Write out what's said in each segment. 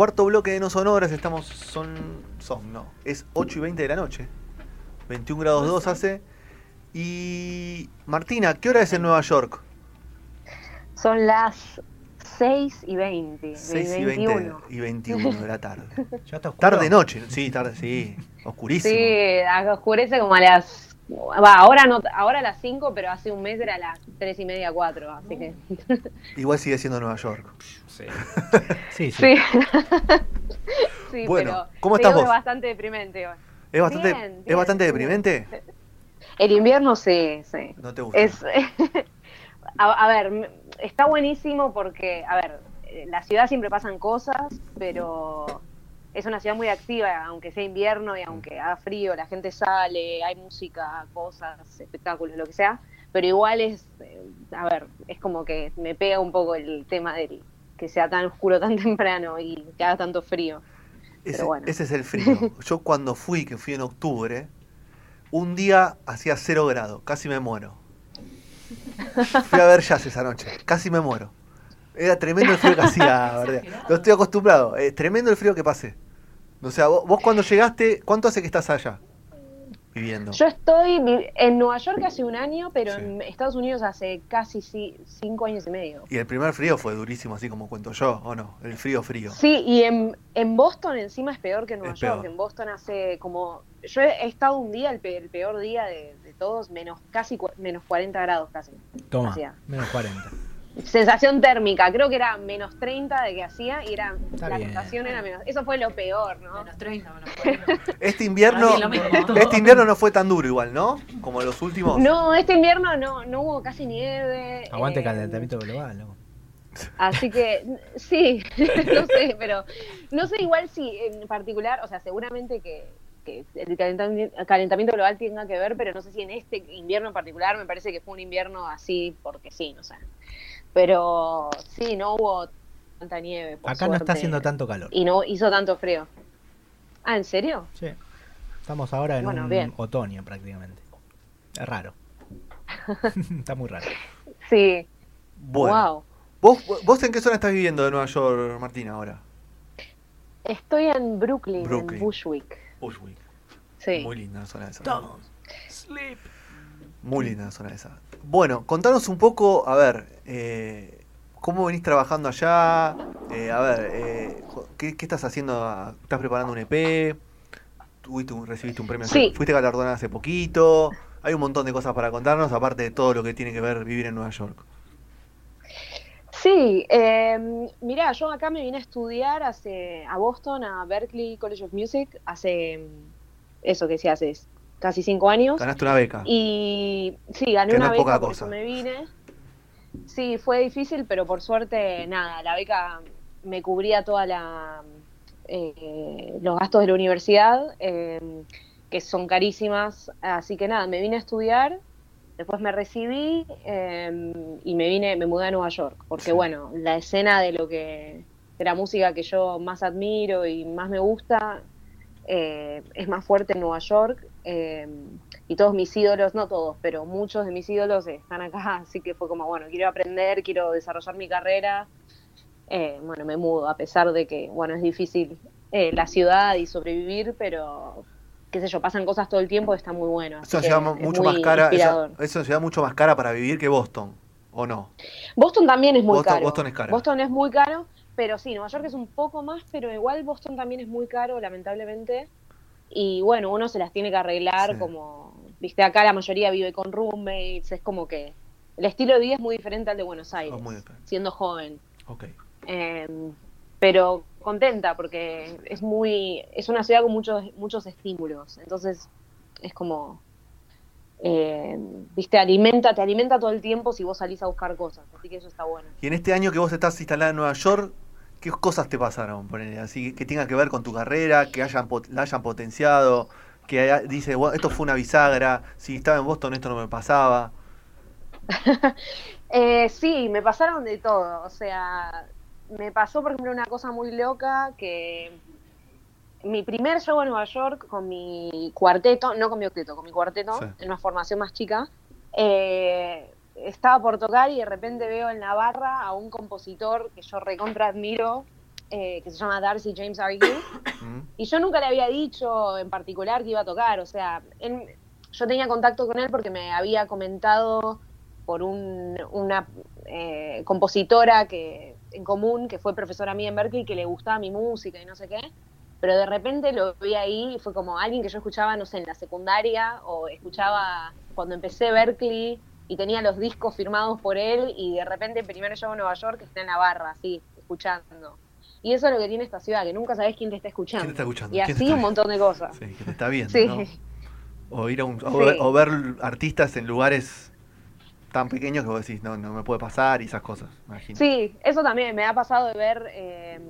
cuarto bloque de No Sonoras, estamos, son, son, no, es 8 y 20 de la noche. 21 grados 2 hace. Y Martina, ¿qué hora es en Nueva York? Son las 6 y 20. 6 y 21. 20 y 21 de la tarde. Ya está oscuro. Tarde noche, sí, tarde, sí, oscurísimo. Sí, oscurece como a las. Va, ahora no, ahora a las 5, pero hace un mes era a las 3 y media, 4, así que. Igual sigue siendo Nueva York. Sí. Sí, sí. Sí. sí, Bueno, pero ¿cómo estás vos? es bastante deprimente hoy. ¿Es bastante, Bien, ¿es bastante deprimente? El invierno sí, sí. No te gusta. Es, a, a ver, está buenísimo porque, a ver, eh, la ciudad siempre pasan cosas, pero es una ciudad muy activa, aunque sea invierno y aunque haga frío, la gente sale, hay música, cosas, espectáculos, lo que sea, pero igual es, eh, a ver, es como que me pega un poco el tema del que sea tan oscuro tan temprano y que haga tanto frío. Ese, pero bueno. ese es el frío. Yo cuando fui, que fui en octubre, un día hacía cero grados, casi me muero. Fui a ver jazz esa noche, casi me muero. Era tremendo el frío que hacía, ¿verdad? No estoy acostumbrado, es tremendo el frío que pasé. O sea, vos, vos cuando llegaste, ¿cuánto hace que estás allá? Viviendo. Yo estoy en Nueva York hace un año, pero Sí. en Estados Unidos hace casi ci- cinco años y medio. Y el primer frío fue durísimo, así como cuento yo, ¿o no? El frío frío. Sí, y en, en Boston encima es peor que en Nueva Es York. peor. En Boston hace como... Yo he, he estado un día, el, pe- el peor día de, de todos, menos casi cua- menos 40 grados casi. Toma, menos 40. Sensación térmica, creo que era menos 30 de que hacía y era Está la bien. sensación era menos... Eso fue lo peor, ¿no? Menos 30, menos 40. Este invierno, este invierno no fue tan duro igual, ¿no? Como los últimos. No, este invierno no, no hubo casi nieve. Aguante eh, calentamiento global, ¿no? Así que sí, no sé, pero no sé igual si en particular, o sea, seguramente que, que el calentamiento, calentamiento global tenga que ver, pero no sé si en este invierno en particular me parece que fue un invierno así porque sí, no sé. Pero sí, no hubo tanta nieve. por Acá no está haciendo tanto calor. Y no hizo tanto frío. Ah, ¿en serio? Sí. Estamos ahora en Bueno, un bien. otoño prácticamente. Es raro. está muy raro. Sí. Bueno. Wow. ¿Vos, ¿Vos en qué zona estás viviendo de Nueva York, Martina, ahora? Estoy en Brooklyn, Brooklyn. en Bushwick. Bushwick. Sí. Muy linda la zona esa. Todos. Sleep. Muy linda la zona esa. Bueno, contanos un poco, a ver, eh, ¿cómo venís trabajando allá? Eh, a ver, eh, ¿qué, qué estás haciendo? ¿Estás preparando un EP? ¿Tuviste un- ¿Recibiste un premio? Sí. ¿Fuiste galardonada hace poquito? Hay un montón de cosas para contarnos, aparte de todo lo que tiene que ver vivir en Nueva York. Sí, eh, mirá, yo acá me vine a estudiar hace, a Boston, a Berklee College of Music, hace, mm, eso que decía, hace casi cinco años. Ganaste una beca. Y sí, gané Que no una poca beca, por cosa. eso me vine. Sí, fue difícil, pero por suerte, nada, la beca me cubría toda la eh, los gastos de la universidad, eh, que son carísimas. Así que nada, me vine a estudiar, después me recibí eh, y me vine, me mudé a Nueva York, porque Sí. bueno, la escena de lo que de la música que yo más admiro y más me gusta eh, es más fuerte en Nueva York. eh, y todos mis ídolos, no todos, pero muchos de mis ídolos están acá, así que fue como, bueno, quiero aprender, quiero desarrollar mi carrera. Eh, bueno, me mudo, a pesar de que, bueno, es difícil eh, la ciudad y sobrevivir, pero, qué sé yo, pasan cosas todo el tiempo y está muy bueno. Es así una que ciudad es mucho muy más cara. Es una ciudad mucho más cara para vivir que Boston, ¿o no? Boston también es muy Boston- caro. Boston es cara. Boston es muy caro, pero sí, Nueva York es un poco más, pero igual Boston también es muy caro, lamentablemente. Y bueno, uno se las tiene que arreglar Sí. como, viste, acá la mayoría vive con roommates, es como que el estilo de vida es muy diferente al de Buenos Aires, Oh, muy diferente. siendo joven. Ok. Eh, pero contenta porque es muy, es una ciudad con muchos, muchos estímulos, entonces es como, eh, viste, alimenta, te alimenta todo el tiempo si vos salís a buscar cosas, así que eso está bueno. Y en este año que vos estás instalada en Nueva York, ¿qué cosas te pasaron? Así que tenga que ver con tu carrera, que hayan la hayan potenciado, que haya- dice, bueno, esto fue una bisagra, si estaba en Boston esto no me pasaba. Eh, sí, me pasaron de todo. O sea, me pasó, por ejemplo, una cosa muy loca que mi primer show en Nueva York con mi cuarteto, no con mi octeto, con mi cuarteto, Sí. en una formación más chica, eh, estaba por tocar y de repente veo en la barra a un compositor que yo recontra admiro, eh, que se llama Darcy James You. Mm. Y yo nunca le había dicho en particular que iba a tocar, o sea, él- yo tenía contacto con él porque me había comentado por un- una eh, compositora que en común, que fue profesora mía en Berkeley, que le gustaba mi música y no sé qué, pero de repente lo vi ahí y fue como alguien que yo escuchaba, no sé, en la secundaria o escuchaba cuando empecé Berkeley y tenía los discos firmados por él y de repente primero llego a Nueva York, está en la barra, así, escuchando. Y eso es lo que tiene esta ciudad, que nunca sabes quién te está escuchando. ¿Quién te está escuchando? Y ¿Quién te así un montón de cosas. Sí, que te está viendo, Sí. ¿no? O ir a un, o, Sí. ver, o ver artistas en lugares tan pequeños que vos decís, no, no me puede pasar y esas cosas, imagino. Sí, eso también me ha pasado de ver, eh,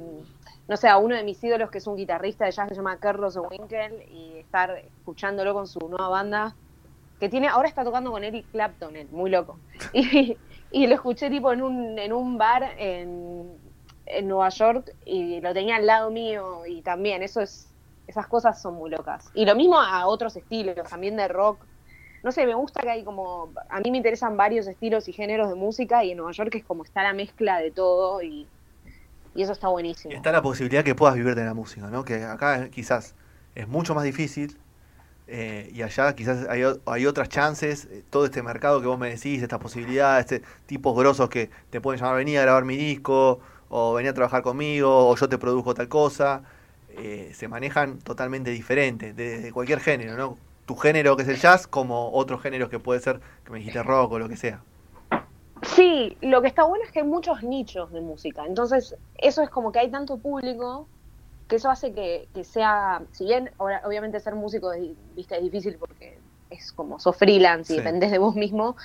no sé, a uno de mis ídolos que es un guitarrista de jazz que se llama Carlos Winkel y estar escuchándolo con su nueva banda, que tiene, ahora está tocando con Eric Clapton, él, muy loco. Y, y lo escuché tipo en un, en un bar en, en Nueva York y lo tenía al lado mío y también eso es, esas cosas son muy locas. Y lo mismo a otros estilos, también de rock. No sé, me gusta que hay como, a mí me interesan varios estilos y géneros de música y en Nueva York es como está la mezcla de todo y, y eso está buenísimo. Está la posibilidad que puedas vivir de la música, ¿no? Que acá quizás es mucho más difícil eh, y allá quizás hay, hay otras chances, eh, todo este mercado que vos me decís, estas posibilidades, este tipos grosos que te pueden llamar, vení a grabar mi disco, o vení a trabajar conmigo, o yo te produzco tal cosa, eh, se manejan totalmente diferente, de, cualquier género, ¿no? Tu género que es el jazz, como otros géneros que puede ser, que me dijiste rock o lo que sea. Sí, lo que está bueno es que hay muchos nichos de música, entonces eso es como que hay tanto público que eso hace que, que sea, si bien ahora, obviamente ser músico es, viste, es difícil porque es como sos freelance y Sí. dependés de vos mismo,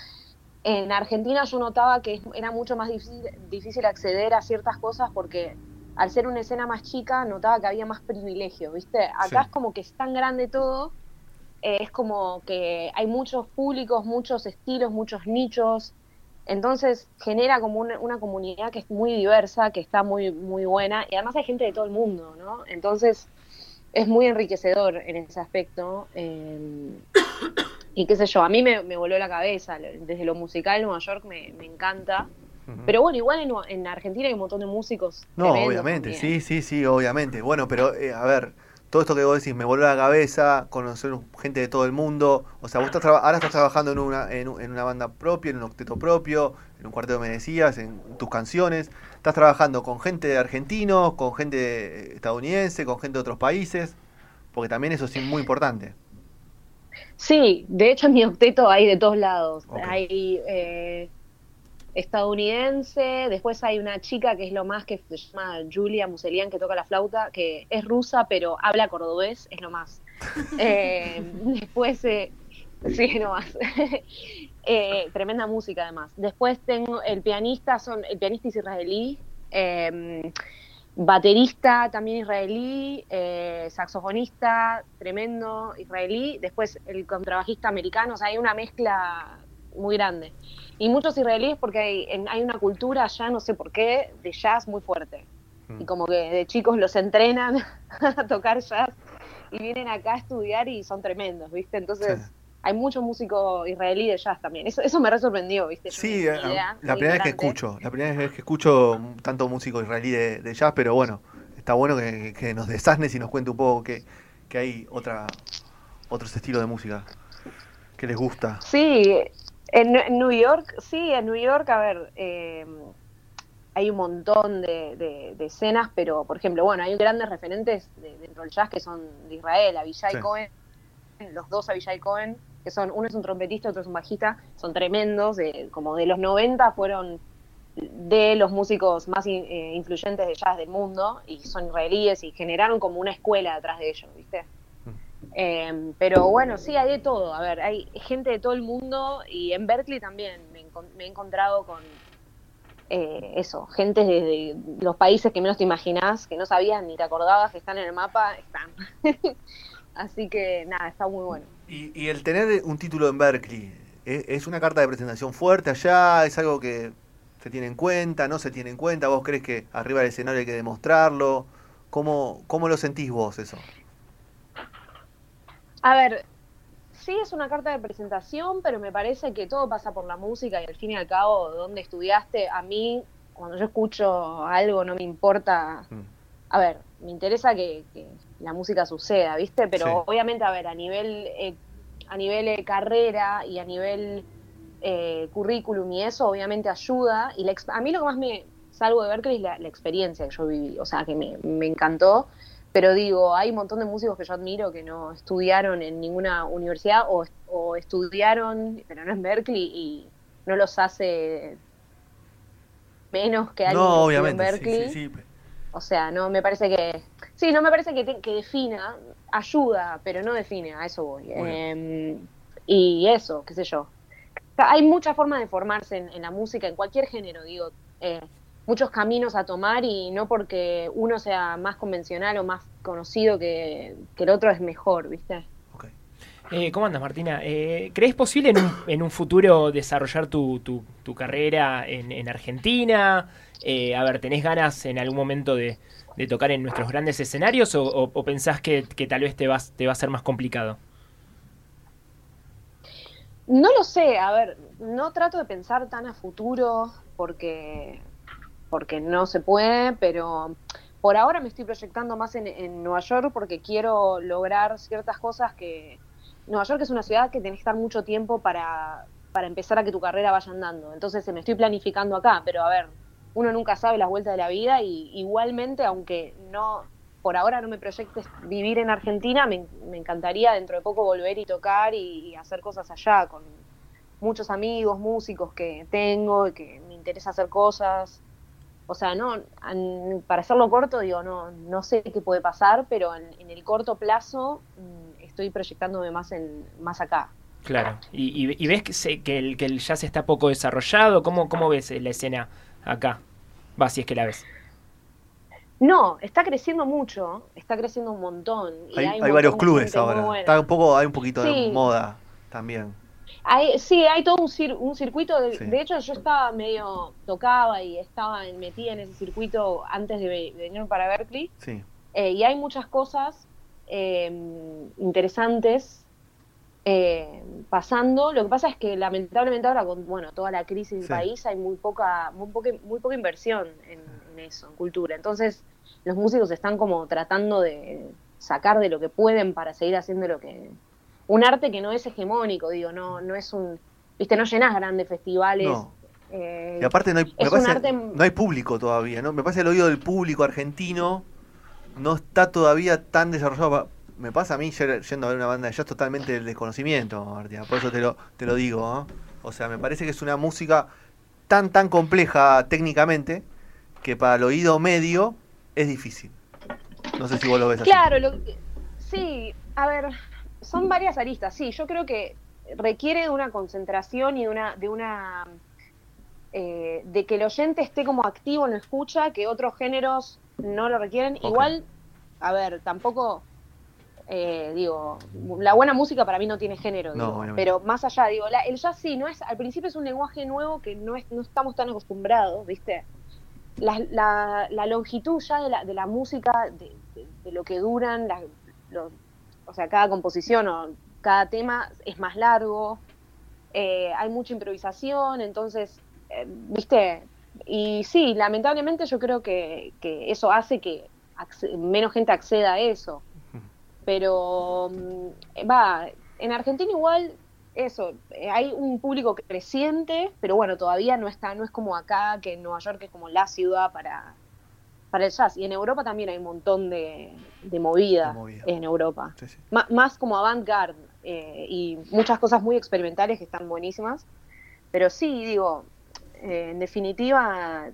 en Argentina yo notaba que era mucho más difícil, difícil acceder a ciertas cosas porque al ser una escena más chica notaba que había más privilegio, ¿viste? Acá Sí. es como que es tan grande todo, eh, es como que hay muchos públicos, muchos estilos, muchos nichos, entonces genera como una, una comunidad que es muy diversa, que está muy, muy buena, y además hay gente de todo el mundo, ¿no? Entonces es muy enriquecedor en ese aspecto. eh, y qué sé yo, a mí me, me voló la cabeza, desde lo musical Nueva York me, me encanta. Pero bueno, igual en, en Argentina hay un montón de músicos. No, obviamente, también. sí, sí, sí, obviamente. Bueno, pero eh, a ver, todo esto que vos decís me voló la cabeza, conocer gente de todo el mundo. O sea, vos estás ahora estás trabajando en una, en, en una banda propia, en un octeto propio, en un cuarteto me decías, en tus canciones. Estás trabajando con gente de argentinos, con gente estadounidense, con gente de otros países, porque también eso es muy importante. Sí, de hecho en mi octeto hay de todos lados. Hay eh, estadounidense, después hay una chica que es lo más que se llama Julia Muselian que toca la flauta, que es rusa pero habla cordobés, es lo más. Eh, después, eh, sí, no más. Eh, tremenda música además. Después tengo el pianista, son el pianista es israelí, eh, baterista también israelí, eh, saxofonista tremendo israelí, después el contrabajista americano, o sea, hay una mezcla muy grande. Y muchos israelíes porque hay, en- hay una cultura allá, no sé por qué, de jazz muy fuerte. Mm. Y como que de chicos los entrenan a tocar jazz y vienen acá a estudiar y son tremendos, ¿viste? Entonces Sí. hay mucho músico israelí de jazz también. Eso, eso me re sorprendió, ¿viste? Sí, no tenía idea, la primera vez que escucho, la primera vez que escucho tanto músico israelí de, de jazz, pero bueno, está bueno que, que nos desasnes y nos cuente un poco que, que hay otra otros estilos de música que les gusta. Sí, en, en New York, sí, en New York, a ver, eh, hay un montón de, de- de escenas, pero por ejemplo, bueno, hay grandes referentes de- dentro del jazz que son de Israel, Avishai Sí. Cohen, los dos Avishai Cohen, que son, uno es un trompetista, otro es un bajista, son tremendos, de- como de los 90 fueron de los músicos más in- eh, influyentes de jazz del mundo y son israelíes y generaron como una escuela detrás de ellos, ¿viste? Eh, pero bueno, sí, hay de todo. A ver, hay gente de todo el mundo y en Berkeley también me, he encontrado con eh, eso, gente de, de los países que menos te imaginás, que no sabías ni te acordabas que están en el mapa, están. Así que nada, está muy bueno. Y, y el tener un título en Berkeley, ¿es, es una carta de presentación fuerte allá? ¿Es algo que se tiene en cuenta? ¿No se tiene en cuenta? ¿Vos crees que arriba del escenario hay que demostrarlo? ¿Cómo, cómo lo sentís vos eso? A ver, sí es una carta de presentación, pero me parece que todo pasa por la música y al fin y al cabo, donde estudiaste, a mí, cuando yo escucho algo, no me importa Mm. a ver, me interesa que, que la música suceda, ¿viste? Pero Sí. obviamente, a ver, a nivel, eh, a nivel eh, carrera y a nivel eh, currículum y eso, obviamente ayuda. Y la a mí lo que más me salgo de Berkeley es la, la experiencia que yo viví, o sea, que me, me encantó. Pero digo, hay un montón de músicos que yo admiro que no estudiaron en ninguna universidad o, o estudiaron, pero no en Berkeley, y no los hace menos que alguien que No, estudió en obviamente. sí, Berkeley. sí, sí. O sea, no me parece que. Sí, no me parece que, te- que defina, ayuda, pero no define, a eso voy. Eh, y eso, qué sé yo. O sea, hay muchas formas de formarse en, en la música, en cualquier género, digo. eh, muchos caminos a tomar y no porque uno sea más convencional o más conocido que, que el otro es mejor, ¿viste? Ok. Eh, ¿Cómo andas, Martina? Eh, ¿Crees posible en un, en un futuro desarrollar tu, tu- tu carrera en, en Argentina? Eh, a ver, ¿tenés ganas en algún momento de, de tocar en nuestros grandes escenarios o, o- o pensás que, que tal vez te, vas, te va a ser más complicado? No lo sé, a ver, no trato de pensar tan a futuro porque, porque no se puede, pero por ahora me estoy proyectando más en, en Nueva York porque quiero lograr ciertas cosas que... Nueva York es una ciudad que tenés que estar mucho tiempo para, para empezar a que tu carrera vaya andando. Entonces me estoy planificando acá, pero a ver, uno nunca sabe las vueltas de la vida y igualmente, aunque no por ahora no me proyectes vivir en Argentina, me, encantaría dentro de poco volver y tocar y hacer cosas allá con muchos amigos, músicos que tengo y que me interesa hacer cosas. O sea, no, an- para hacerlo corto, digo, no, no sé qué puede pasar, pero en, en el corto plazo mm, estoy proyectándome más en más acá. Claro. ¿Y, y- y ves que, se- que, el, que el jazz está poco desarrollado? ¿Cómo, ¿Cómo ves la escena acá? Va, si es que la ves. No, está creciendo mucho, está creciendo un montón. y Hay, un hay montón varios clubes ahora. Está un poco, hay un poquito de moda también. Hay, sí, hay todo un, cir- un circuito. De, Sí. de hecho, yo estaba medio, tocaba y estaba metida en ese circuito antes de, ve- de venir para Berkeley. Sí. Eh, y hay muchas cosas eh, interesantes eh, pasando. Lo que pasa es que lamentablemente ahora con bueno toda la crisis del Sí. país hay muy poca, muy poca, muy poca inversión en, en eso, en cultura. Entonces los músicos están como tratando de sacar de lo que pueden para seguir haciendo lo que un arte que no es hegemónico, digo, no no es un viste no llenas grandes festivales. No. eh, Y aparte no hay, me es un parece- arte- no hay público todavía, ¿no? Me parece el oído del público argentino no está todavía tan desarrollado. pa- Me pasa a mí yendo a ver una banda de jazz totalmente del desconocimiento, Martina. Por eso te lo, te lo digo, ¿no? O sea, me parece que es una música tan, tan compleja técnicamente que para el oído medio es difícil. No sé si vos lo ves así. Claro, lo que- sí, a ver, son varias aristas. Sí, yo creo que requiere de una concentración y de una, de una eh, de que el oyente esté como activo en la escucha, que otros géneros no lo requieren. Igual, a ver, tampoco eh, digo, la buena música para mí no tiene género, No, digo, pero más allá, digo, la- el jazz sí, no es, al principio es un lenguaje nuevo que no es, no estamos tan acostumbrados, ¿viste? La, la- la longitud ya de la, de la música, de, de- de lo que duran, las- lo- o sea, cada composición o cada tema es más largo, eh, hay mucha improvisación, entonces, eh, ¿viste? Y sí, lamentablemente yo creo que, que eso hace que menos gente acceda a eso. Pero mm, va, en Argentina igual eso, eh, hay un público creciente, pero bueno, todavía no está, no es como acá, que en Nueva York es como la ciudad para, para el jazz. Y en Europa también hay un montón de, de movida, De movida. en Europa. Sí, sí. Má- más como avant-garde eh, y muchas cosas muy experimentales que están buenísimas. Pero sí, digo, eh, en definitiva,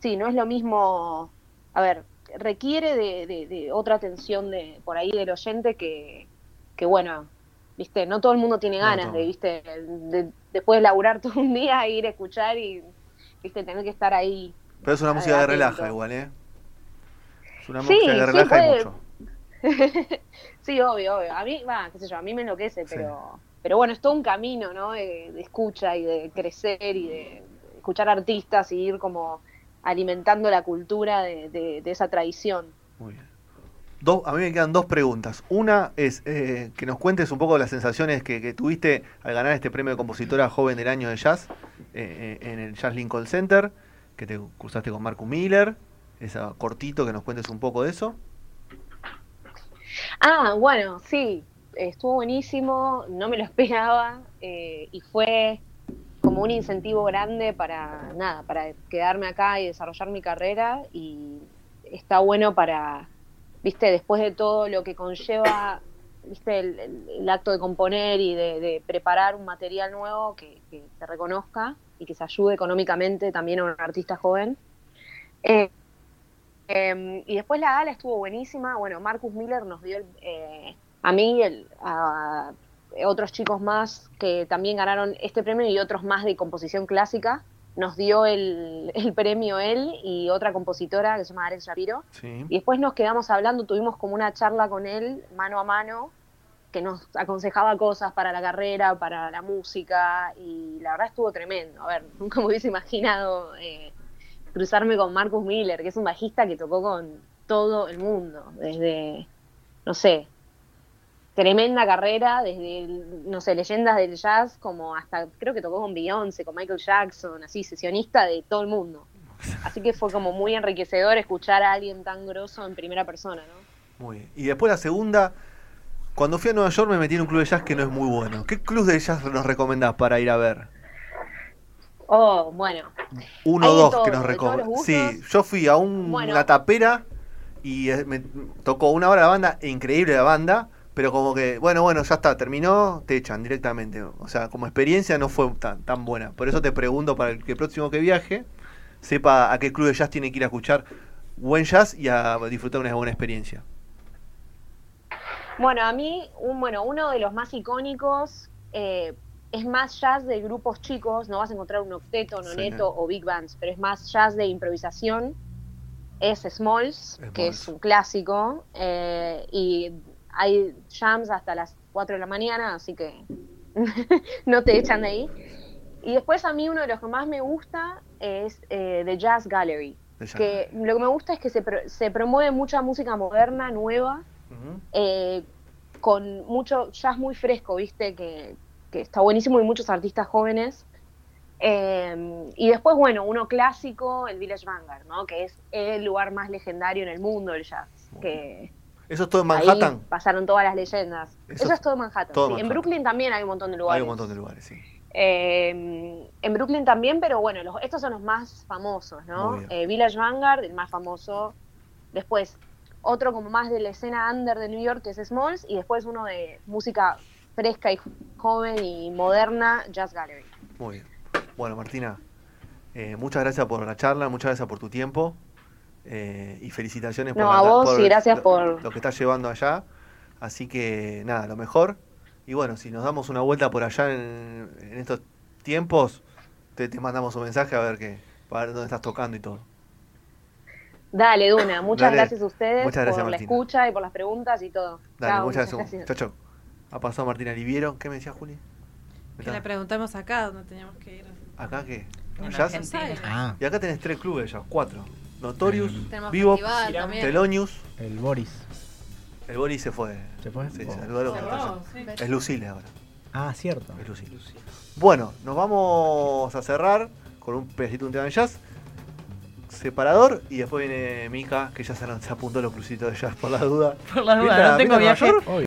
sí, no es lo mismo. A ver, requiere de, de- de otra atención de por ahí del oyente que, que bueno, viste, no todo el mundo tiene No, ganas de, viste, de- después de laburar todo un día ir a escuchar y, viste, tener que estar ahí. Pero es una música que relaja igual, ¿eh? Es una Sí, música que relaja y mucho. sí, obvio, obvio. A mí, va, qué sé yo, a mí me enloquece, Sí. pero, pero bueno, es todo un camino, ¿no? De, de escucha y de crecer y de escuchar artistas y ir como alimentando la cultura de, de- de esa tradición. Muy bien. Dos, a mí me quedan dos preguntas. Una es eh, que nos cuentes un poco las sensaciones que, que tuviste al ganar este premio de compositora joven del año de jazz eh, eh, en el Jazz Lincoln Center, que te cruzaste con Marco Miller. esa cortito, que nos cuentes un poco de eso. Ah, bueno, sí, estuvo buenísimo, no me lo esperaba eh, y fue como un incentivo grande para nada, para quedarme acá y desarrollar mi carrera y está bueno para, viste, después de todo lo que conlleva, viste, el, acto de componer y de, preparar un material nuevo que, se reconozca y que se ayude económicamente también a un artista joven. Eh, em, y después la gala estuvo buenísima. Bueno, Marcus Miller nos dio eh, a mí, el, a otros chicos más que también ganaron este premio y otros más de composición clásica. Nos dio el, premio él y otra compositora que se llama Alex Shapiro. Y después nos quedamos hablando, tuvimos como una charla con él, mano a mano, que nos aconsejaba cosas para la carrera, para la música, y la verdad estuvo tremendo. A ver, nunca me hubiese imaginado eh, cruzarme con Marcus Miller, que es un bajista que tocó con todo el mundo, desde, no sé, tremenda carrera, desde, no sé, leyendas del jazz, como hasta, creo que tocó con Beyoncé, con Michael Jackson, así, sesionista de todo el mundo. Así que fue como muy enriquecedor escuchar a alguien tan grosso en primera persona, ¿no? Muy bien. Y después la segunda, cuando fui a Nueva York me metí en un club de jazz que no es muy bueno. ¿Qué club de jazz nos recomendás para ir a ver? Oh, bueno. Uno o dos que nos recomendás. Sí, yo fui a un, una tapera y eh, me tocó una hora la banda, increíble la banda pero como que, bueno, bueno, ya está, terminó, te echan directamente. O sea, como experiencia no fue tan, tan buena. Por eso te pregunto para el, que próximo que viaje, sepa a qué club de jazz tiene que ir a escuchar buen jazz y a disfrutar una buena experiencia. Bueno, a mí, un, bueno, uno de los más icónicos eh, es más jazz de grupos chicos, no vas a encontrar un octeto, noneto o big bands, pero es más jazz de improvisación. Es Smalls, que es un clásico, eh, y hay jams hasta las 4 de la mañana, así que no te echan de ahí. Y después a mí uno de los que más me gusta es eh, The Jazz Gallery. que lo que me gusta es que se, se promueve mucha música moderna, nueva, eh, con mucho jazz muy fresco, ¿viste? Que, que, está buenísimo y muchos artistas jóvenes. Eh, y después, bueno, uno clásico, el Village Vanguard, ¿no? Que es el lugar más legendario en el mundo del jazz. Que, ¿Eso es todo en Manhattan? pasaron todas las leyendas. Eso, es todo en Manhattan. En Brooklyn también hay un montón de lugares. Hay un montón de lugares, sí. Eh, en Brooklyn también, pero bueno, estos son los más famosos, ¿no? Eh, Village Vanguard, el más famoso. Después, otro como más de la escena under de New York, que es Smalls. Y después uno de música fresca y joven y moderna, Jazz Gallery. Muy bien. Bueno, Martina, eh, muchas gracias por la charla, muchas gracias por tu tiempo. Eh, y felicitaciones por, vos y gracias lo, por lo que estás llevando allá. Así que nada, lo mejor. Y bueno, si nos damos una vuelta por allá en, estos tiempos, te, mandamos un mensaje a ver que para ver dónde estás tocando y todo. Dale, Duna. Muchas gracias a ustedes por la escucha y por las preguntas y todo. Dale, muchas, gracias. Chau, chau. Ha pasado Martina Liviero. ¿Qué me decía Juli? Que le preguntamos acá dónde teníamos que ir. ¿Acá qué? Ah. Y acá tenés tres clubes ya, cuatro. Notorious, Vivo, Telonius. El Boris. El Boris se fue. ¿Se fue? Sí, oh. Es Lucile ahora. Ah, cierto. Es Lucile. Bueno, nos vamos a cerrar con un pedacito de un tema de jazz. Separador y después viene Mika, que ya se, apuntó los crucitos de jazz por la duda. Por la duda, no tengo viaje.